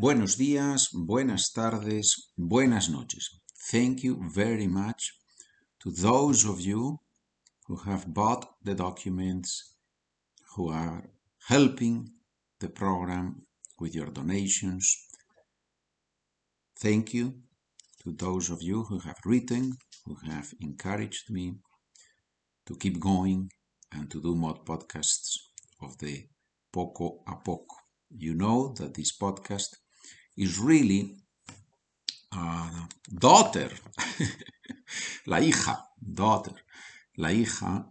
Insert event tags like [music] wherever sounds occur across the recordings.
Buenos días, buenas tardes, buenas noches. Thank you very much to those of you who have bought the documents, who are helping the program with your donations. Thank you to those of you who have written, who have encouraged me to keep going and to do more podcasts of the Poco a Poco. You know that this podcast is really a daughter, [laughs] la hija, daughter, la hija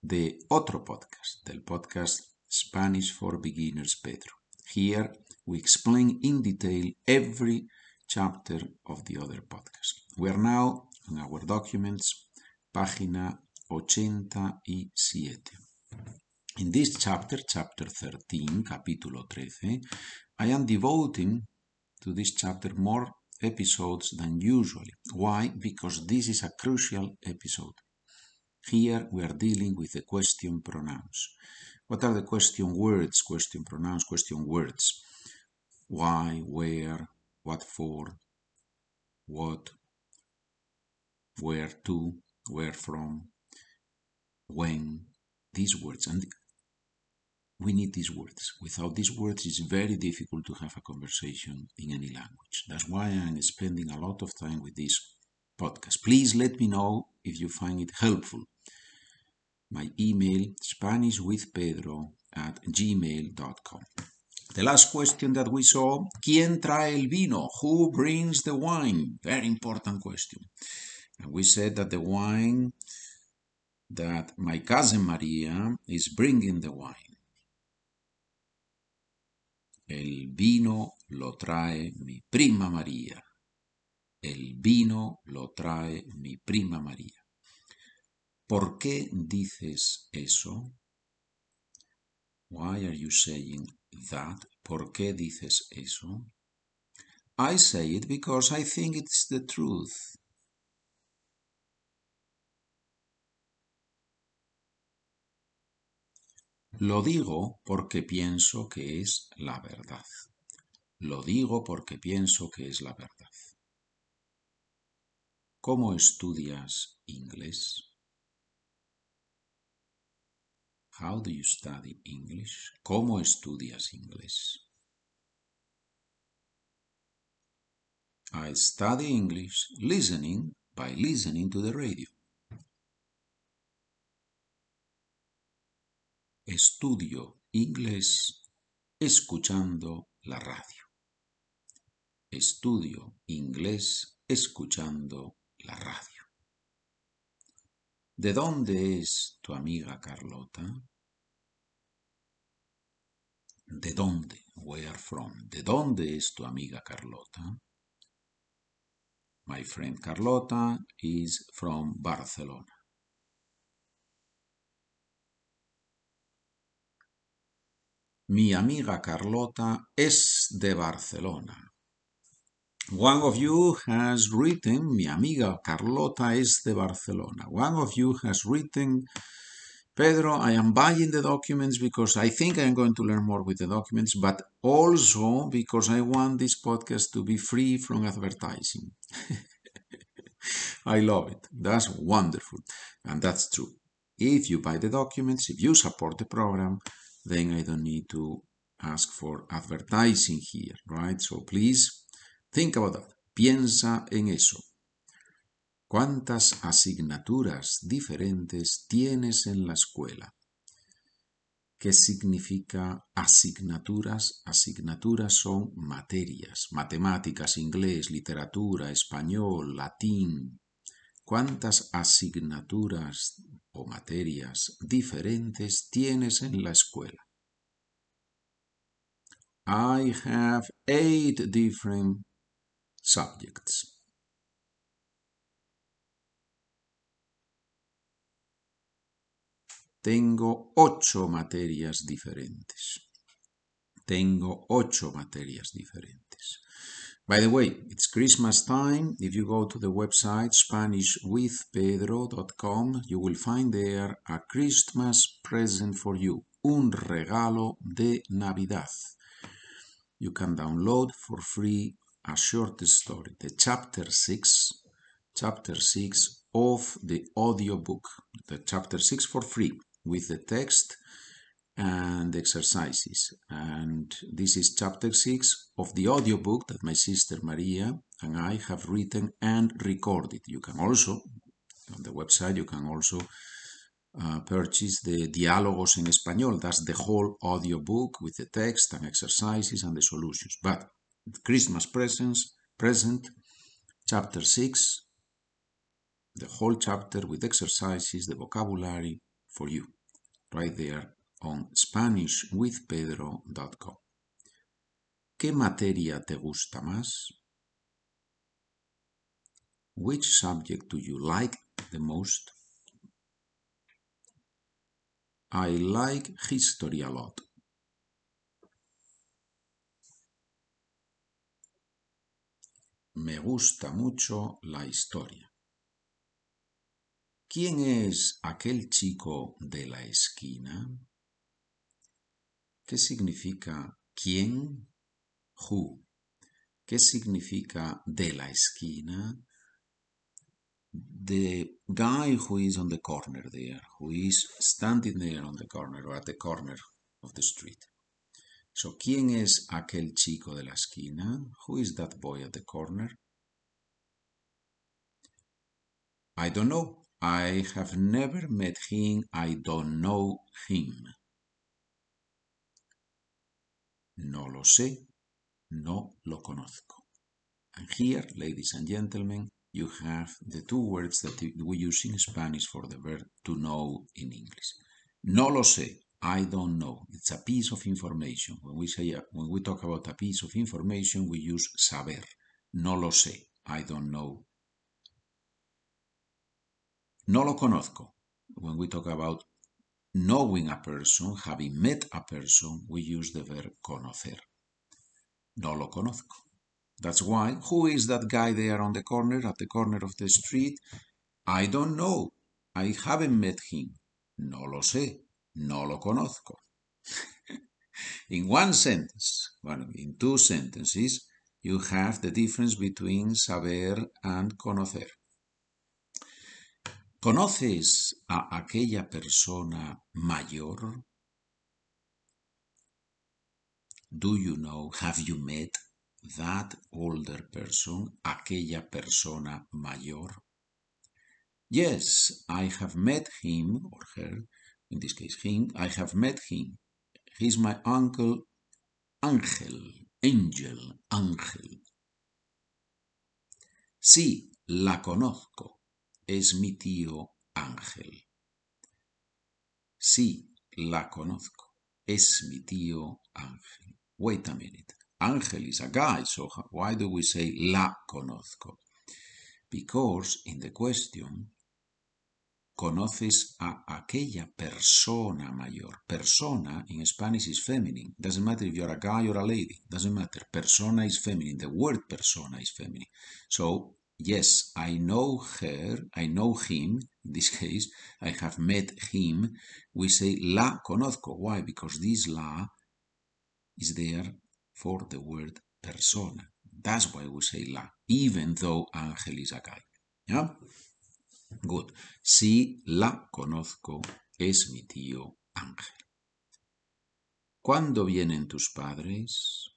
de otro podcast, del podcast Spanish for Beginners Pedro. Here we explain in detail every chapter of the other podcast. We are now on our documents, página 87. In this chapter, chapter 13, capítulo 13, I am devoting to this chapter more episodes than usually. Why? Because this is a crucial episode. Here we are dealing with the question pronouns. What are the question words, question pronouns, question words? Why, where, what for, what, where to, where from, when, these words. And we need these words. Without these words, it's very difficult to have a conversation in any language. That's why I'm spending a lot of time with this podcast. Please let me know if you find it helpful. My email, SpanishWithPedro at gmail.com. The last question that we saw, ¿Quién trae el vino? Who brings the wine? Very important question. And we said that the wine, that my cousin Maria is bringing the wine. El vino lo trae mi prima María. El vino lo trae mi prima María. ¿Por qué dices eso? Why are you saying that? ¿Por qué dices eso? I say it because I think it's the truth. Lo digo porque pienso que es la verdad. Lo digo porque pienso que es la verdad. ¿Cómo estudias inglés? How do you study English? ¿Cómo estudias inglés? I study English listening by listening to the radio. Estudio inglés escuchando la radio. Estudio inglés escuchando la radio. ¿De dónde es tu amiga Carlota? ¿De dónde? Where from? ¿De dónde es tu amiga Carlota? My friend Carlota is from Barcelona. Mi amiga Carlota es de Barcelona. One of you has written, mi amiga Carlota es de Barcelona. One of you has written, Pedro, I am buying the documents because I think I am going to learn more with the documents, but also because I want this podcast to be free from advertising. [laughs] I love it. That's wonderful. And that's true. If you buy the documents, if you support the program, then I don't need to ask for advertising here, right? So please think about that. Piensa en eso. ¿Cuántas asignaturas diferentes tienes en la escuela? ¿Qué significa asignaturas? Asignaturas son materias, matemáticas, inglés, literatura, español, latín. ¿Cuántas asignaturas o materias diferentes tienes en la escuela? I have eight different subjects. Tengo ocho materias diferentes. Tengo ocho materias diferentes. By the way, it's Christmas time. If you go to the website SpanishWithPedro.com, you will find there a Christmas present for you. Un regalo de Navidad. you can download for free a short story, the chapter 6, chapter 6 of the audiobook, the chapter 6 for free with the text and exercises. And this is chapter 6 of the audiobook that my sister Maria and I have written and recorded. You can also, on the website, you can also uh, purchase the Diálogos en Español. That's the whole audiobook with the text and exercises and the solutions. But Christmas presents, present, chapter 6, the whole chapter with exercises, the vocabulary for you, right there on SpanishWithPedro.com. ¿Qué materia te gusta más? Which subject do you like the most? I like history a lot. Me gusta mucho la historia. ¿Quién es aquel chico de la esquina? ¿Qué significa quién? Who. ¿Qué significa de la esquina? The guy who is on the corner there, who is standing there on the corner or at the corner of the street. So, ¿quién es aquel chico de la esquina? Who is that boy at the corner? I don't know. I have never met him. I don't know him. No lo sé. No lo conozco. And here, ladies and gentlemen, you have the two words that we use in Spanish for the verb to know in English. No lo sé. I don't know. It's a piece of information. When we say when we talk about a piece of information, we use saber. No lo sé. I don't know. No lo conozco. When we talk about knowing a person, having met a person, we use the verb conocer. No lo conozco. That's why, who is that guy there on the corner, at the corner of the street? I don't know. I haven't met him. No lo sé. No lo conozco. [laughs] in one sentence, well, in two sentences, you have the difference between saber and conocer. ¿Conoces a aquella persona mayor? Do you know, have you met that older person, aquella persona mayor? Yes, I have met him or her, in this case him, I have met him. He's my uncle Ángel, Angel, Ángel. Sí, la conozco. Es mi tío Ángel. Sí, la conozco. Es mi tío Ángel. Wait a minute. Ángel is a guy, so why do we say la conozco? Because in the question, conoces a aquella persona mayor. Persona in Spanish is feminine. Doesn't matter if you're a guy or a lady. Doesn't matter. Persona is feminine. The word persona is feminine. So, yes, I know her. I know him. In this case, I have met him. We say la conozco. Why? Because this la is there for the word persona. That's why we say la, even though Ángel is a guy. Yeah? Good. Sí, la conozco, es mi tío Ángel. ¿Cuándo vienen tus padres?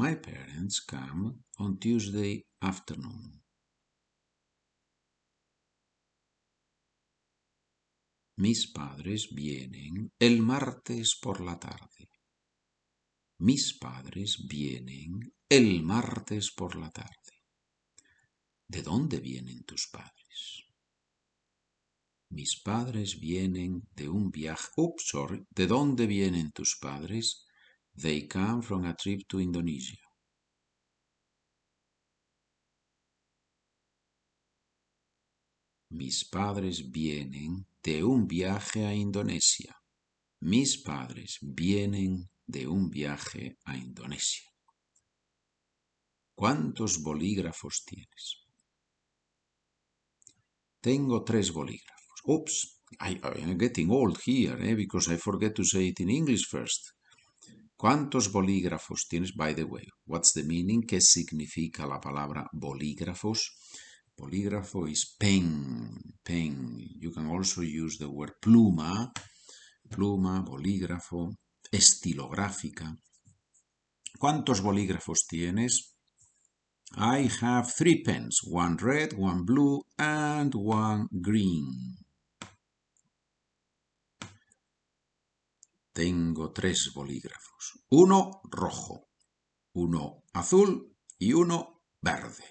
My parents come on Tuesday afternoon. Mis padres vienen el martes por la tarde. Mis padres vienen el martes por la tarde. ¿De dónde vienen tus padres? Mis padres vienen de un viaje. Oops, sorry. ¿De dónde vienen tus padres? They come from a trip to Indonesia. Mis padres vienen de un viaje a Indonesia. Mis padres vienen de un viaje a Indonesia. ¿Cuántos bolígrafos tienes? Tengo tres bolígrafos. Ups, I, am getting old here, eh, because I forget to say it in English first. ¿Cuántos bolígrafos tienes? By the way, what's the meaning? ¿Qué significa la palabra bolígrafos? Bolígrafo is pen, pen. You can also use the word pluma, pluma, bolígrafo, estilográfica. ¿Cuántos bolígrafos tienes? I have three pens, one red, one blue, and one green. Tengo tres bolígrafos. Uno rojo, uno azul y uno verde.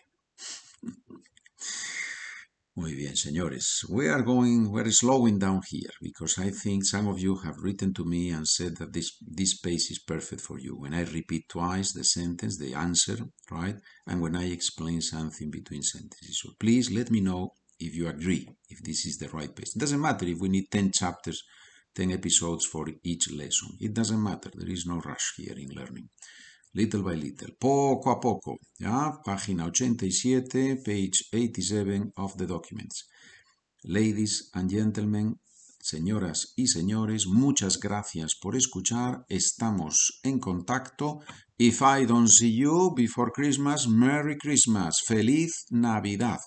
Muy bien, señores. We are going, we're slowing down here because I think some of you have written to me and said that this, this pace is perfect for you. When I repeat twice the sentence, the answer, right? And when I explain something between sentences. So please let me know if you agree, if this is the right pace. It doesn't matter if we need 10 chapters, 10 episodes for each lesson. It doesn't matter. There is no rush here in learning little by little, poco a poco, ¿ya? Página 87, page 87 of the documents. Ladies and gentlemen, señoras y señores, muchas gracias por escuchar. Estamos en contacto. If I don't see you before Christmas, Merry Christmas. Feliz Navidad.